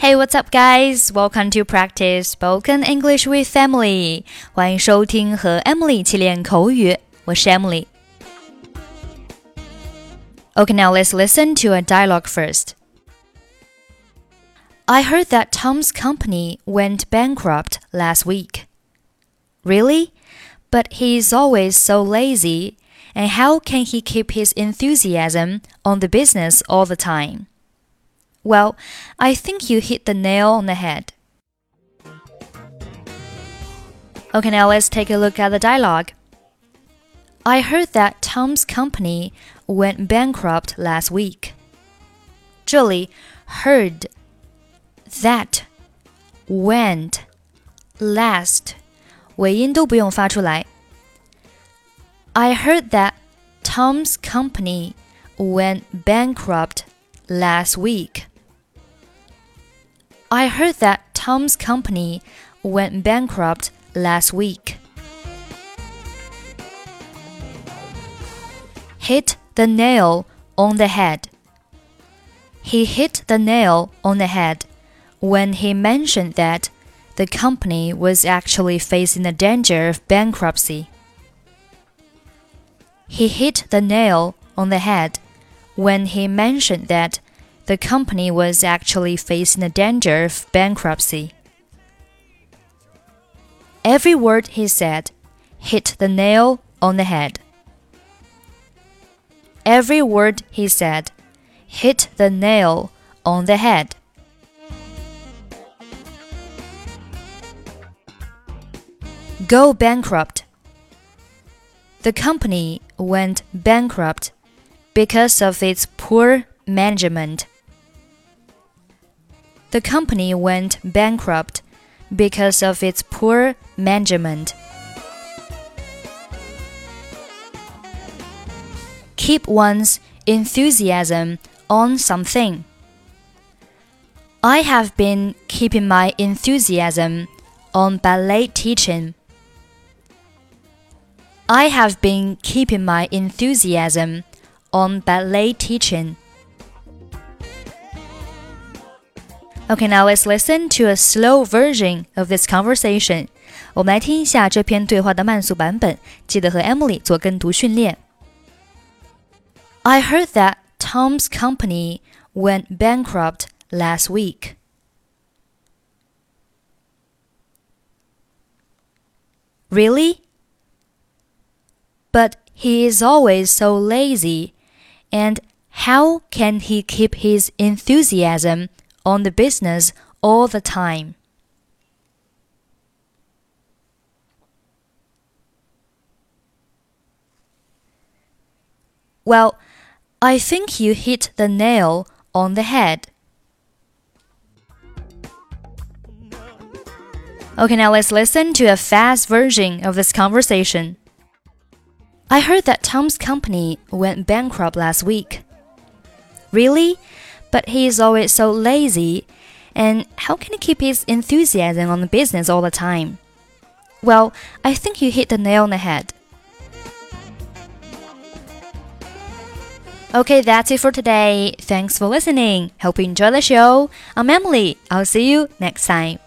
Hey, what's up, guys? Welcome to practice spoken English with Emily. 欢迎收听和 Emily 一起练口语。我是 Emily。Okay, now let's listen to a dialogue first. I heard that Tom's company went bankrupt last week. Really? But he's always so lazy. And how can he keep his enthusiasm on the business all the time? Well, I think you hit the nail on the head. Okay, now let's take a look at the dialogue. I heard that Tom's company went bankrupt last week. 这里 heard that went last 尾音都不用发出来。I heard that Tom's company went bankrupt last week. I heard that Tom's company went bankrupt last week. Hit the nail on the head. He hit the nail on the head when he mentioned that the company was actually facing the danger of bankruptcy. He hit the nail on the head when he mentioned that the company was actually facing the danger of bankruptcy. Every word he said hit the nail on the head. Every word he said hit the nail on the head. Go bankrupt. The company went bankrupt because of its poor management. The company went bankrupt because of its poor management. Keep one's enthusiasm on something. I have been keeping my enthusiasm on ballet teaching. I have been keeping my enthusiasm on ballet teaching. Okay, now let's listen to a slow version of this conversation. 我们来听一下这篇对话的慢速版本，记得和 Emily 做跟读训练。I heard that Tom's company went bankrupt last week. Really? But he is always so lazy, and how can he keep his enthusiasm on the business all the time. Well, I think you hit the nail on the head. Okay, now let's listen to a fast version of this conversation. I heard that Tom's company went bankrupt last week. Really? But he is always so lazy. And how can he keep his enthusiasm on the business all the time? Well, I think you hit the nail on the head. Okay, that's it for today. Thanks for listening. Hope you enjoy the show. I'm Emily. I'll see you next time.